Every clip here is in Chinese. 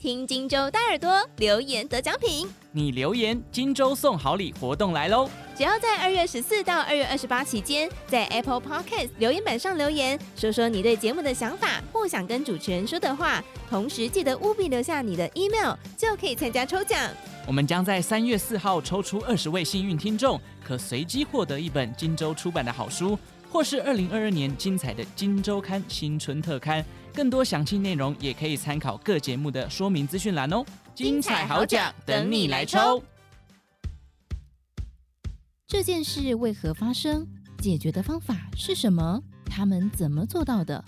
听荆州大耳朵留言得奖品，你留言荆州送好礼活动来喽！只要在二月十四到二月二十八期间，在 Apple Podcast 留言板上留言，说说你对节目的想法或想跟主持人说的话，同时记得务必留下你的 email，就可以参加抽奖。我们将在三月四号抽出二十位幸运听众，可随机获得一本荆州出版的好书，或是二零二二年精彩的《荆州刊》新春特刊。更多详细内容也可以参考各节目的说明资讯栏哦。精彩好奖等你来抽！这件事为何发生？解决的方法是什么？他们怎么做到的？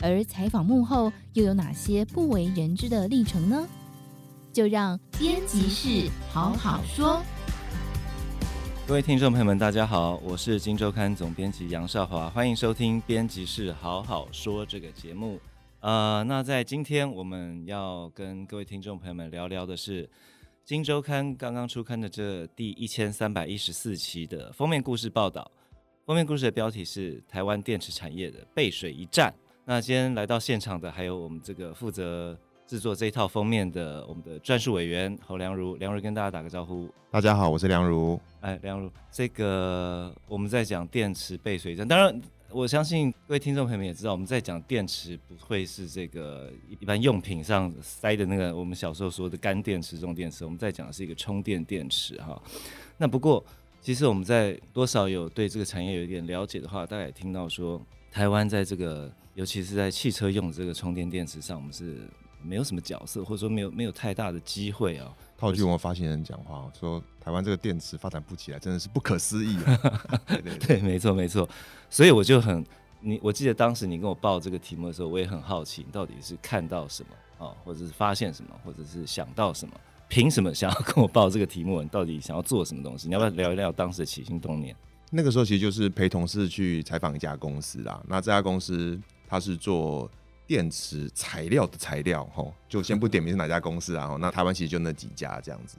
而采访幕后又有哪些不为人知的历程呢？就让编辑室好好说。各位听众朋友们，大家好，我是《金周刊》总编辑杨少华，欢迎收听《编辑室好好说》这个节目。呃，那在今天我们要跟各位听众朋友们聊聊的是《今周刊》刚刚出刊的这第一千三百一十四期的封面故事报道。封面故事的标题是“台湾电池产业的背水一战”。那今天来到现场的还有我们这个负责制作这一套封面的我们的撰述委员侯良如，良如跟大家打个招呼。大家好，我是良如。哎，良如，这个我们在讲电池背水一战，当然。我相信各位听众朋友们也知道，我们在讲电池不会是这个一般用品上塞的那个我们小时候说的干电池这种电池，我们在讲的是一个充电电池哈。那不过，其实我们在多少有对这个产业有一点了解的话，大家也听到说，台湾在这个尤其是在汽车用的这个充电电池上，我们是没有什么角色，或者说没有没有太大的机会啊。套句我们发行人讲话说，台湾这个电池发展不起来，真的是不可思议啊！对对对，对，没错没错。所以我就很你，我记得当时你跟我报这个题目的时候，我也很好奇，你到底是看到什么啊，或者是发现什么，或者是想到什么？凭什么想要跟我报这个题目？你到底想要做什么东西？你要不要聊一聊当时的起心动念？那个时候其实就是陪同事去采访一家公司啦。那这家公司它是做。电池材料的材料，吼，就先不点名是哪家公司啊？那台湾其实就那几家这样子。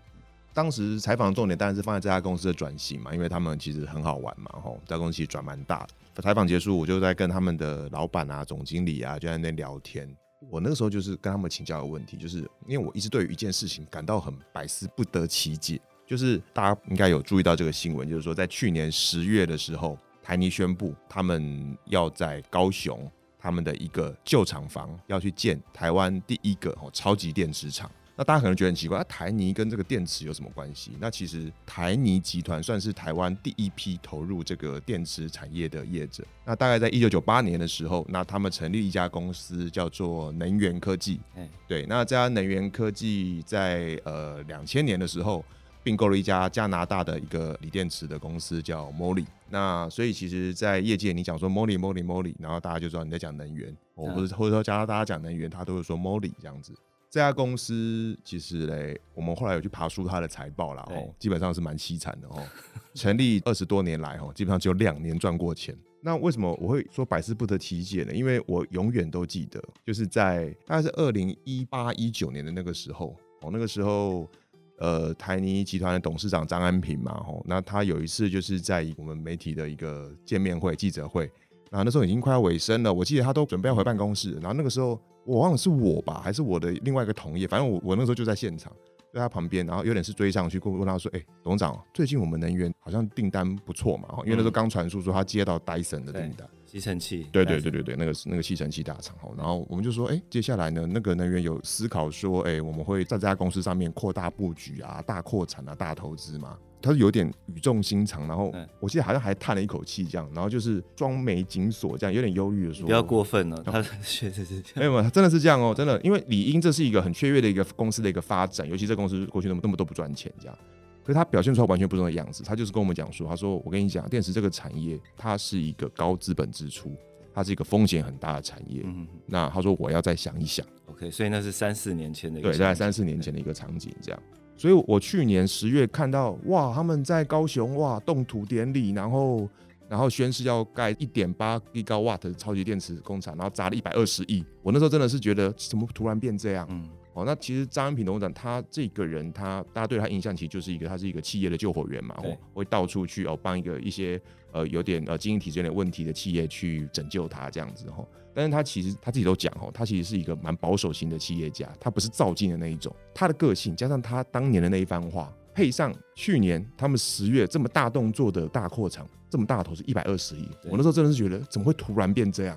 当时采访的重点当然是放在这家公司的转型嘛，因为他们其实很好玩嘛，吼，这家公司其实转蛮大的。采访结束，我就在跟他们的老板啊、总经理啊就在那聊天。我那个时候就是跟他们请教一个问题，就是因为我一直对于一件事情感到很百思不得其解，就是大家应该有注意到这个新闻，就是说在去年十月的时候，台泥宣布他们要在高雄。他们的一个旧厂房要去建台湾第一个哦超级电池厂，那大家可能觉得很奇怪，那台泥跟这个电池有什么关系？那其实台泥集团算是台湾第一批投入这个电池产业的业者。那大概在一九九八年的时候，那他们成立一家公司叫做能源科技。对，那这家能源科技在呃两千年的时候。并购了一家加拿大的一个锂电池的公司，叫 Molly。那所以其实，在业界你讲说 Molly Molly Molly，然后大家就知道你在讲能源，或者或者说加拿大讲能源，他都会说 Molly 这样子。这家公司其实嘞，我们后来有去爬书它的财报啦，哦，基本上是蛮凄惨的哦。成立二十多年来，哦，基本上只有两年赚过钱。那为什么我会说百思不得其解呢？因为我永远都记得，就是在大概是二零一八一九年的那个时候，哦，那个时候。呃，台泥集团的董事长张安平嘛，吼，那他有一次就是在我们媒体的一个见面会、记者会，那那时候已经快要尾声了，我记得他都准备要回办公室，然后那个时候我忘了是我吧，还是我的另外一个同业，反正我我那时候就在现场，在他旁边，然后有点是追上去，过问他说，哎、欸，董事长，最近我们能源好像订单不错嘛，因为那时候刚传出说他接到戴森的订单。吸尘器，对对对对对，那个是那个吸尘器大厂哈，然后我们就说，哎、欸，接下来呢，那个能源有思考说，哎、欸，我们会在这家公司上面扩大布局啊，大扩产啊，大投资嘛。他是有点语重心长，然后我记得好像还叹了一口气这样，然后就是双眉紧锁这样，有点忧郁的说，不要过分了，他确实是这样，没有没有，真的是这样哦，真的，因为理应这是一个很雀跃的一个公司的一个发展，尤其这公司过去那么那么都不赚钱这样。可是他表现出来完全不是那个样子，他就是跟我们讲说，他说我跟你讲，电池这个产业它是一个高资本支出，它是一个风险很大的产业。嗯，那他说我要再想一想。OK，所以那是三四年前的一个对，大概三四年前的一个场景这样。所以我去年十月看到哇，他们在高雄哇动土典礼，然后然后宣誓要盖一点八一兆瓦的超级电池工厂，然后砸了一百二十亿。我那时候真的是觉得怎么突然变这样？哦，那其实张安平董事长他这个人，他大家对他印象其实就是一个，他是一个企业的救火员嘛，哦，会到处去哦帮一个一些呃有点呃经营体制有点问题的企业去拯救他这样子哈。但是他其实他自己都讲哦，他其实是一个蛮保守型的企业家，他不是造进的那一种。他的个性加上他当年的那一番话，配上去年他们十月这么大动作的大扩厂，这么大的投资一百二十亿，我那时候真的是觉得怎么会突然变这样？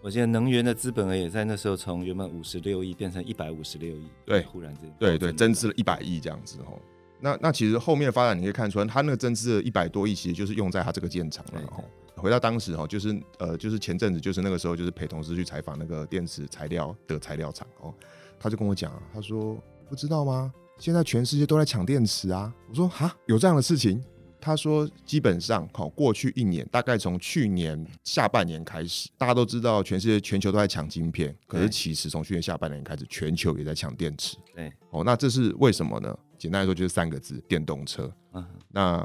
我记得能源的资本额也在那时候从原本五十六亿变成一百五十六亿，对，忽然间对对增资了一百亿这样子哦。那那其实后面的发展你可以看出来，他那个增资的一百多亿其实就是用在他这个建厂了哈。回到当时哈，就是呃就是前阵子就是那个时候就是陪同事去采访那个电池材料的材料厂哦，他就跟我讲，他说不知道吗？现在全世界都在抢电池啊。我说哈，有这样的事情？他说：“基本上，好，过去一年，大概从去年下半年开始，大家都知道，全世界全球都在抢晶片。可是，其实从去年下半年开始，全球也在抢电池。对，哦，那这是为什么呢？简单来说，就是三个字：电动车。嗯，那，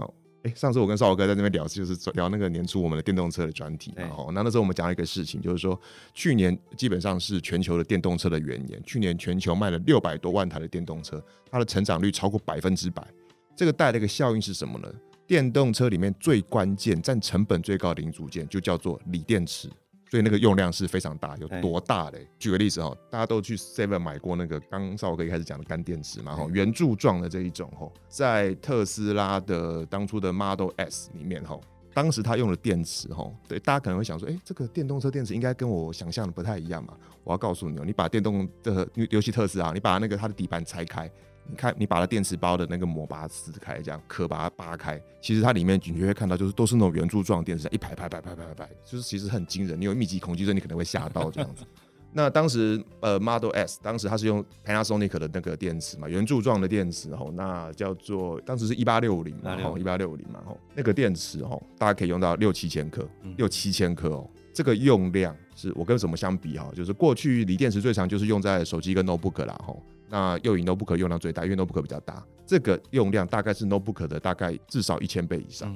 哎、欸，上次我跟少豪哥在那边聊，就是聊那个年初我们的电动车的专题。然后，那那时候我们讲了一个事情，就是说，去年基本上是全球的电动车的元年。去年全球卖了六百多万台的电动车，它的成长率超过百分之百。这个带来的一个效应是什么呢？电动车里面最关键、占成本最高的零组件就叫做锂电池，所以那个用量是非常大。有多大嘞？举个例子哈，大家都去 Seven 买过那个刚少哥一开始讲的干电池嘛哈，圆柱状的这一种哈，在特斯拉的当初的 Model S 里面哈，当时他用的电池哈，对大家可能会想说，哎，这个电动车电池应该跟我想象的不太一样嘛？我要告诉你哦，你把电动的尤其特斯拉，你把那个它的底盘拆开。你看，你把它电池包的那个膜把它撕开，这样壳把它扒开，其实它里面你就会看到，就是都是那种圆柱状电池，一排排排排排排，就是其实很惊人。你有密集恐惧症，你可能会吓到这样子。那当时呃 Model S，当时它是用 Panasonic 的那个电池嘛，圆柱状的电池吼，那叫做当时是一八六五零嘛，吼一八六五零嘛吼，那个电池吼，大家可以用到六七千克，六七千克哦，这个用量是我跟什么相比哈？就是过去锂电池最长就是用在手机跟 notebook 啦吼。那又以 notebook 用量最大，因为 notebook 比较大，这个用量大概是 notebook 的大概至少一千倍以上。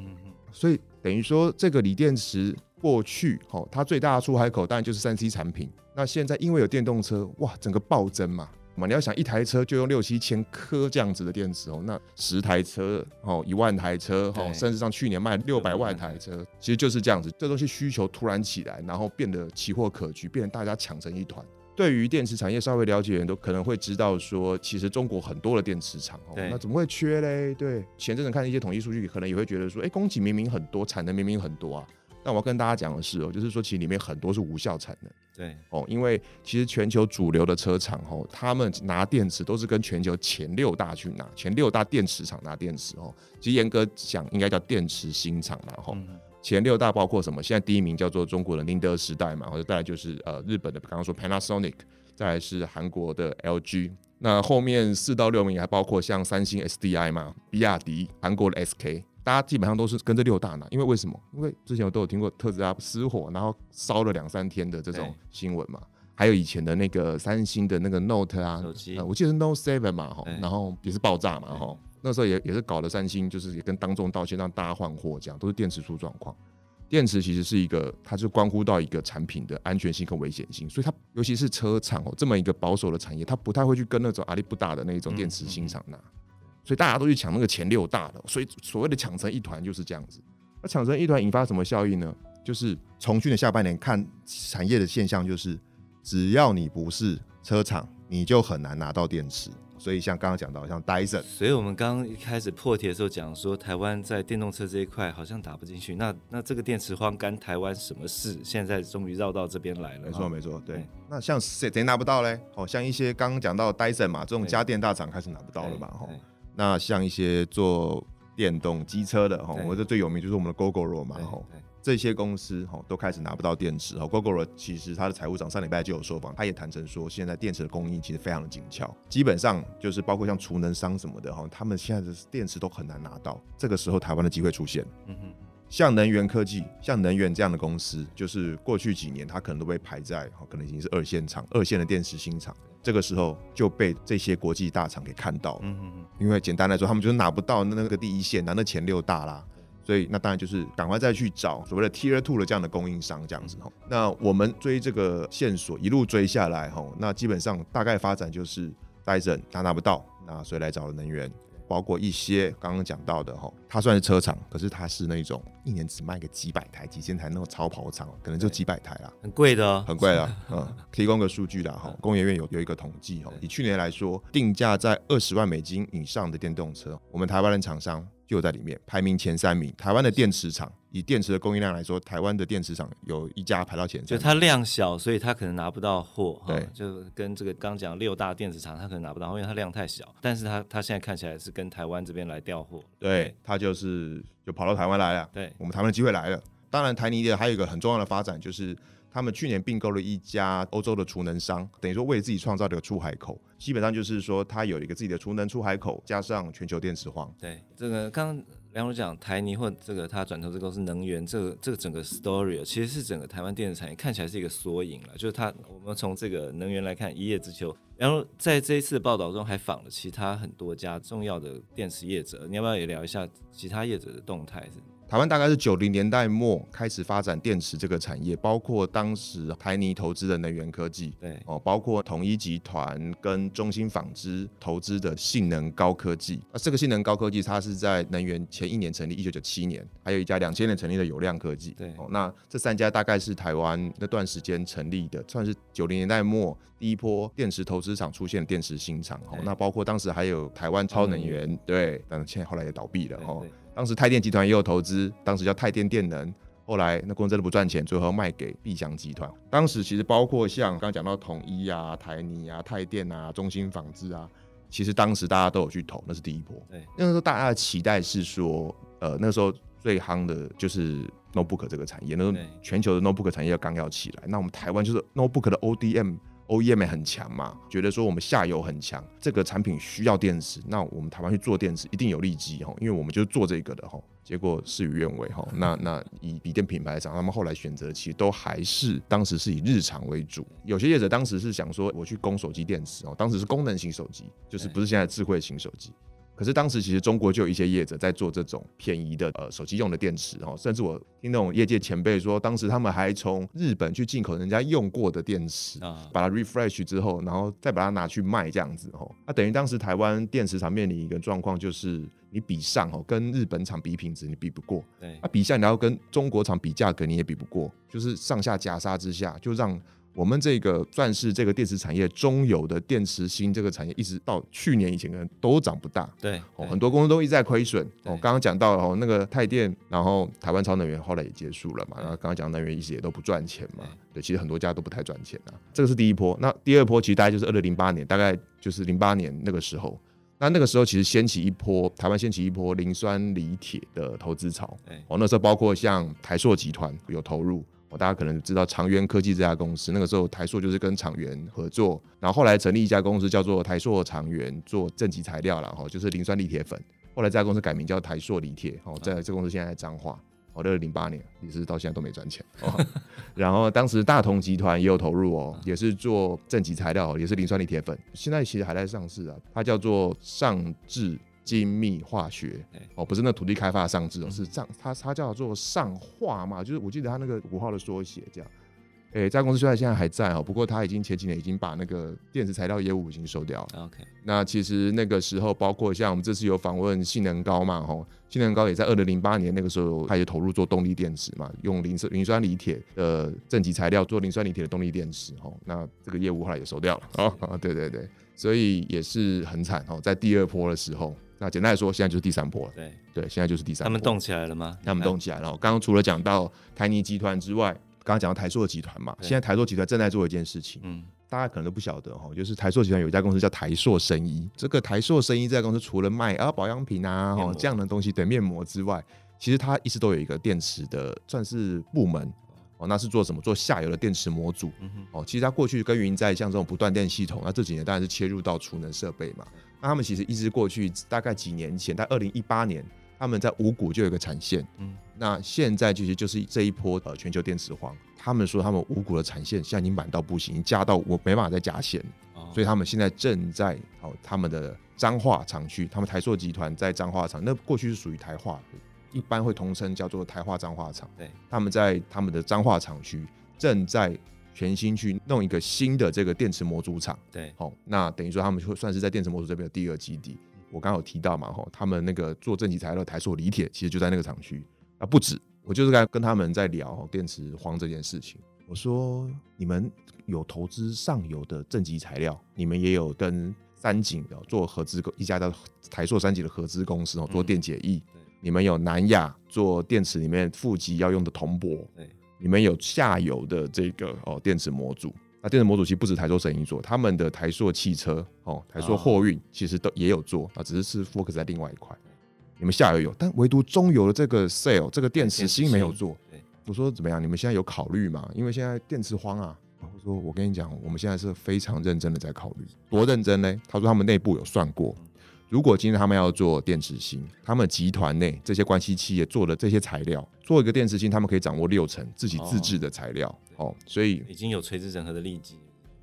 所以等于说，这个锂电池过去，吼，它最大的出海口当然就是三 C 产品。那现在因为有电动车，哇，整个暴增嘛。嘛，你要想一台车就用六七千颗这样子的电池哦，那十台车，哦，一万台车，哦，甚至上去年卖六百万台车，其实就是这样子。这东西需求突然起来，然后变得奇货可居，变得大家抢成一团。对于电池产业稍微了解的人都可能会知道，说其实中国很多的电池厂哦，那怎么会缺嘞？对，前阵子看一些统计数据，可能也会觉得说，哎，供给明明很多，产能明明很多啊。但我要跟大家讲的是哦，就是说其实里面很多是无效产能。对哦，因为其实全球主流的车厂哦，他们拿电池都是跟全球前六大去拿，前六大电池厂拿电池哦。其实严格讲，应该叫电池新厂然后。前六大包括什么？现在第一名叫做中国的宁德时代嘛，或者再来就是呃日本的，刚刚说 Panasonic，再来是韩国的 LG。那后面四到六名还包括像三星 SDI 嘛，比亚迪，韩国的 SK。大家基本上都是跟这六大拿，因为为什么？因为之前我都有听过特斯拉失火，然后烧了两三天的这种新闻嘛。还有以前的那个三星的那个 Note 啊，手机，呃，我记得是 Note Seven 嘛，哈，然后也是爆炸嘛，哈。那时候也也是搞了三星，就是也跟当众道歉，让大家换货，这样都是电池出状况。电池其实是一个，它就关乎到一个产品的安全性跟危险性，所以它尤其是车厂哦，这么一个保守的产业，它不太会去跟那种阿里不大的那种电池新厂拿，所以大家都去抢那个前六大的，所以所谓的抢成一团就是这样子。那抢成一团引发什么效应呢？就是从去年下半年看产业的现象，就是只要你不是车厂，你就很难拿到电池。所以像刚刚讲到像 Dyson，所以我们刚刚一开始破题的时候讲说，台湾在电动车这一块好像打不进去。那那这个电池荒干台湾什么事？现在终于绕到这边来了。没错没错，对。那像谁谁拿不到嘞？哦，像一些刚刚讲到 Dyson 嘛，这种家电大厂开始拿不到了嘛。哈，那像一些做电动机车的哈，我觉得最有名就是我们的 Gogoro 嘛。哈。这些公司哈都开始拿不到电池哈，Gogoro 其实它的财务长上礼拜就有受访，他也坦诚说，现在电池的供应其实非常的紧俏，基本上就是包括像储能商什么的哈，他们现在的电池都很难拿到。这个时候台湾的机会出现，嗯哼，像能源科技、像能源这样的公司，就是过去几年它可能都被排在哈，可能已经是二线厂、二线的电池新厂，这个时候就被这些国际大厂给看到了，嗯哼，因为简单来说，他们就是拿不到那个第一线，拿那前六大啦。所以那当然就是赶快再去找所谓的 Tier Two 的这样的供应商这样子哈。那我们追这个线索一路追下来哈，那基本上大概发展就是 Dyson 他拿不到，那所以来找了能源。包括一些刚刚讲到的哈，它算是车厂，可是它是那种一年只卖个几百台、几千台那种超跑厂，可能就几百台啦，很贵的哦，很贵的。嗯，提供个数据啦哈，工研院有有一个统计哈，以去年来说，定价在二十万美金以上的电动车，我们台湾的厂商。就在里面排名前三名。台湾的电池厂，以电池的供应量来说，台湾的电池厂有一家排到前三。就它量小，所以它可能拿不到货。对，就跟这个刚讲六大电池厂，它可能拿不到，因为它量太小。但是它它现在看起来是跟台湾这边来调货。对，它就是就跑到台湾来了。对，我们台湾的机会来了。当然，台泥的还有一个很重要的发展就是。他们去年并购了一家欧洲的储能商，等于说为自己创造了一个出海口。基本上就是说，它有一个自己的储能出海口，加上全球电池荒。对，这个刚梁总讲台泥或这个他转投这个是能源，这个这个整个 story 其实是整个台湾电子产业看起来是一个缩影了。就是他，我们从这个能源来看，一叶知秋。然后在这一次报道中还访了其他很多家重要的电池业者，你要不要也聊一下其他业者的动态？台湾大概是九零年代末开始发展电池这个产业，包括当时台泥投资的能源科技，对哦，包括统一集团跟中兴纺织投资的性能高科技。那这个性能高科技，它是在能源前一年成立，一九九七年，还有一家两千年成立的有量科技。对哦，那这三家大概是台湾那段时间成立的，算是九零年代末第一波电池投资厂出现的电池新厂。哦，那包括当时还有台湾超能源，嗯、对，但是现在后来也倒闭了。哦。当时泰电集团也有投资，当时叫泰电电能，后来那公司真的不赚钱，最后卖给碧祥集团。当时其实包括像刚刚讲到统一啊、台泥啊、泰电啊、中兴纺织啊，其实当时大家都有去投，那是第一波。对，那个时候大家的期待是说，呃，那个时候最夯的就是 notebook 这个产业，那时候全球的 notebook 产业刚要起来，那我们台湾就是 notebook 的 ODM。OEM 很强嘛，觉得说我们下游很强，这个产品需要电池，那我们台湾去做电池一定有利基哈，因为我们就是做这个的哈。结果事与愿违哈，那那以笔电品牌厂，他们后来选择其实都还是当时是以日常为主。有些业者当时是想说我去供手机电池哦，当时是功能型手机，就是不是现在智慧型手机。可是当时其实中国就有一些业者在做这种便宜的呃手机用的电池哦，甚至我听那种业界前辈说，当时他们还从日本去进口人家用过的电池，把它 refresh 之后，然后再把它拿去卖这样子哦。那等于当时台湾电池厂面临一个状况，就是你比上哦，跟日本厂比品质你比不过，对，那比下你要跟中国厂比价格你也比不过，就是上下夹杀之下，就让。我们这个算是这个电池产业中游的电池芯这个产业，一直到去年以前可能都涨不大。对，哦，很多公司都一直在亏损。哦，刚刚讲到哦，那个泰电，然后台湾超能源后来也结束了嘛。然后刚刚讲能源一直也都不赚钱嘛。对，其实很多家都不太赚钱啊。这个是第一波。那第二波其实大概就是二零零八年，大概就是零八年那个时候。那那个时候其实掀起一波台湾掀起一波磷酸锂铁的投资潮。哦，那时候包括像台塑集团有投入。大家可能知道长源科技这家公司，那个时候台塑就是跟长源合作，然后后来成立一家公司叫做台塑长源，做正极材料了哈，就是磷酸锂铁粉。后来这家公司改名叫台塑锂铁，哦，在这公司现在在彰化，哦，那是零八年，也是到现在都没赚钱。哦、然后当时大同集团也有投入哦，也是做正极材料，也是磷酸锂铁粉，现在其实还在上市啊，它叫做上智。精密化学哦，不是那土地开发的上智哦，是上它它叫做上化嘛，就是我记得它那个五号的缩写这样。诶，这家公司虽然现在还在哦，不过它已经前几年已经把那个电池材料业务已经收掉了。OK，那其实那个时候包括像我们这次有访问性能高嘛，吼，性能高也在二零零八年那个时候开始投入做动力电池嘛，用磷酸磷酸锂铁的正极材料做磷酸锂铁的动力电池，吼，那这个业务后来也收掉了。哦，对对对，所以也是很惨哦，在第二波的时候。那简单来说，现在就是第三波了。对对，现在就是第三波。他们动起来了吗？他们动起来了。刚刚除了讲到台泥集团之外，刚刚讲到台塑集团嘛，现在台塑集团正在做一件事情，嗯，大家可能都不晓得哈，就是台塑集团有一家公司叫台塑生医。这个台塑生医这家公司除了卖啊保养品啊哦这样的东西，对面膜之外，其实它一直都有一个电池的算是部门哦，那是做什么？做下游的电池模组。哦，其实它过去耕耘在像这种不断电系统，那这几年当然是切入到储能设备嘛。那他们其实一直过去大概几年前，在二零一八年，他们在五股就有一个产线。嗯，那现在其实就是这一波呃全球电池荒，他们说他们五股的产线现在已经满到不行，加到我没办法再加线，哦、所以他们现在正在哦他们的彰化厂区，他们台塑集团在彰化厂，那过去是属于台化，一般会统称叫做台化彰化厂。对，他们在他们的彰化厂区正在全新去弄一个新的这个电池模组厂。对，好，那等于说他们就算是在电池模组这边的第二基地。我刚刚有提到嘛，哈，他们那个做正极材料台塑锂铁，其实就在那个厂区。啊，不止，我就是在跟他们在聊电池荒这件事情。我说，你们有投资上游的正极材料，你们也有跟三井的做合资，一家叫台塑三井的合资公司哦，做电解液。嗯你们有南亚做电池里面负极要用的铜箔，对，你们有下游的这个哦电池模组，那电池模组其实不止台塑生意做，他们的台塑汽车哦，台塑货运其实都也有做啊，只是是 focus 在另外一块。你们下游有，但唯独中游的这个 sale 这个电池芯没有做。我说怎么样？你们现在有考虑吗？因为现在电池荒啊。我说我跟你讲，我们现在是非常认真的在考虑，多认真呢？他说他们内部有算过。如果今天他们要做电池芯，他们集团内这些关系企业做的这些材料，做一个电池芯，他们可以掌握六成自己自制的材料哦，哦，所以已经有垂直整合的利基。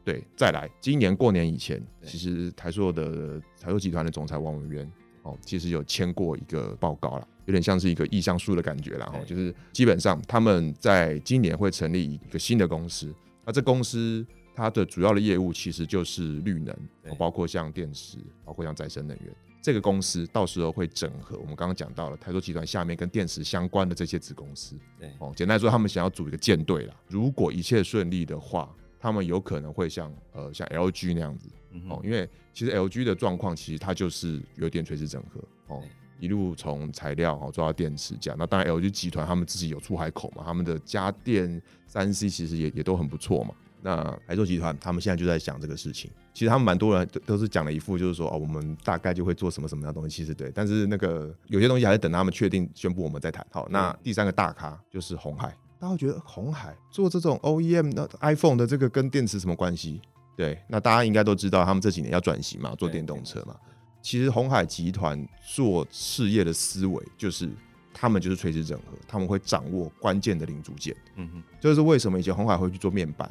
对，再来，今年过年以前，其实台塑的台塑集团的总裁王文渊哦，其实有签过一个报告了，有点像是一个意向书的感觉了哈，就是基本上他们在今年会成立一个新的公司，那这公司。它的主要的业务其实就是绿能，包括像电池，包括像再生能源。这个公司到时候会整合我们刚刚讲到了台塑集团下面跟电池相关的这些子公司。对，哦，简单来说，他们想要组一个舰队啦。如果一切顺利的话，他们有可能会像呃像 LG 那样子哦，因为其实 LG 的状况其实它就是有点垂直整合哦，一路从材料哦做到电池这样。那当然 LG 集团他们自己有出海口嘛，他们的家电三 C 其实也也都很不错嘛。那台塑集团他们现在就在想这个事情，其实他们蛮多人都都是讲了一副就是说哦，我们大概就会做什么什么样的东西，其实对，但是那个有些东西还是等他们确定宣布我们再谈。好，那第三个大咖就是红海，大家会觉得红海做这种 OEM 的 iPhone 的这个跟电池什么关系？对，那大家应该都知道他们这几年要转型嘛，做电动车嘛。其实红海集团做事业的思维就是他们就是垂直整合，他们会掌握关键的零组件。嗯哼，这就是为什么以前红海会去做面板。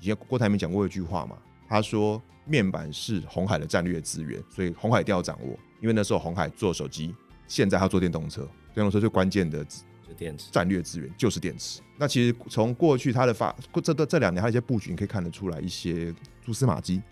以前郭台铭讲过一句话嘛，他说面板是鸿海的战略资源，所以鸿海一定要掌握。因为那时候鸿海做手机，现在他做电动车，电动车最关键的电池战略资源就是电池。那其实从过去他的发这这这两年他一些布局，你可以看得出来一些蛛丝马迹。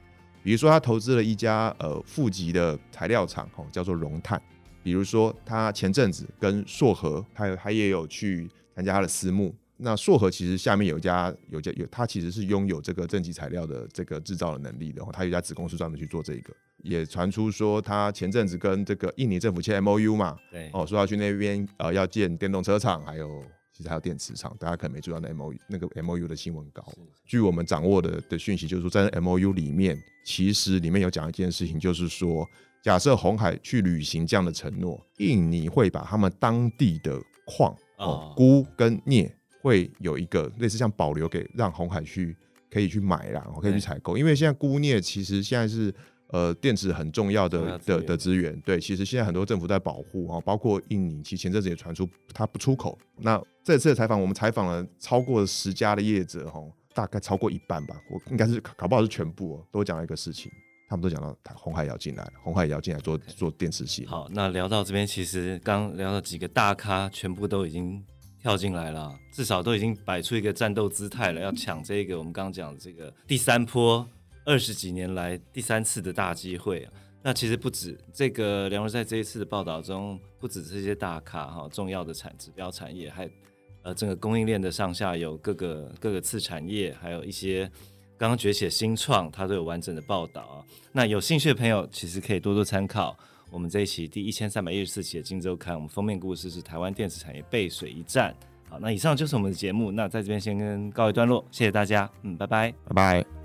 比如说他投资了一家呃负极的材料厂，哦叫做荣碳。比如说他前阵子跟硕禾，他他也有去参加他的私募。那硕和其实下面有一家有家有，他其实是拥有这个正极材料的这个制造的能力的，然后他有一家子公司专门去做这个。也传出说他前阵子跟这个印尼政府签 MOU 嘛，对，哦，说要去那边呃要建电动车厂，还有其实还有电池厂，大家可能没注意到那 MOU 那个 MOU 的新闻稿。据我们掌握的的讯息，就是说在 MOU 里面，其实里面有讲一件事情，就是说假设红海去履行这样的承诺，印尼会把他们当地的矿哦钴跟镍。会有一个类似像保留给让红海去可以去买啦，可以去采购，因为现在钴镍其实现在是呃电池很重要的的的资源，对，其实现在很多政府在保护啊，包括印尼，其实前阵子也传出它不出口。那这次的采访，我们采访了超过十家的业者哈，大概超过一半吧，我应该是搞不好是全部哦，都讲了一个事情，他们都讲到红海也要进来，红海也要进来做做电池系。好，那聊到这边，其实刚聊到几个大咖，全部都已经。跳进来了，至少都已经摆出一个战斗姿态了，要抢这个我们刚刚讲的这个第三波二十几年来第三次的大机会。那其实不止这个，梁文在这一次的报道中，不止这些大咖哈，重要的产指标产业，还呃整个供应链的上下游各个各个次产业，还有一些刚刚崛起的新创，它都有完整的报道啊。那有兴趣的朋友，其实可以多多参考。我们这一期第一千三百一十四期的《金周刊》，我们封面故事是台湾电子产业背水一战。好，那以上就是我们的节目，那在这边先跟告一段落，谢谢大家，嗯，拜拜，拜拜。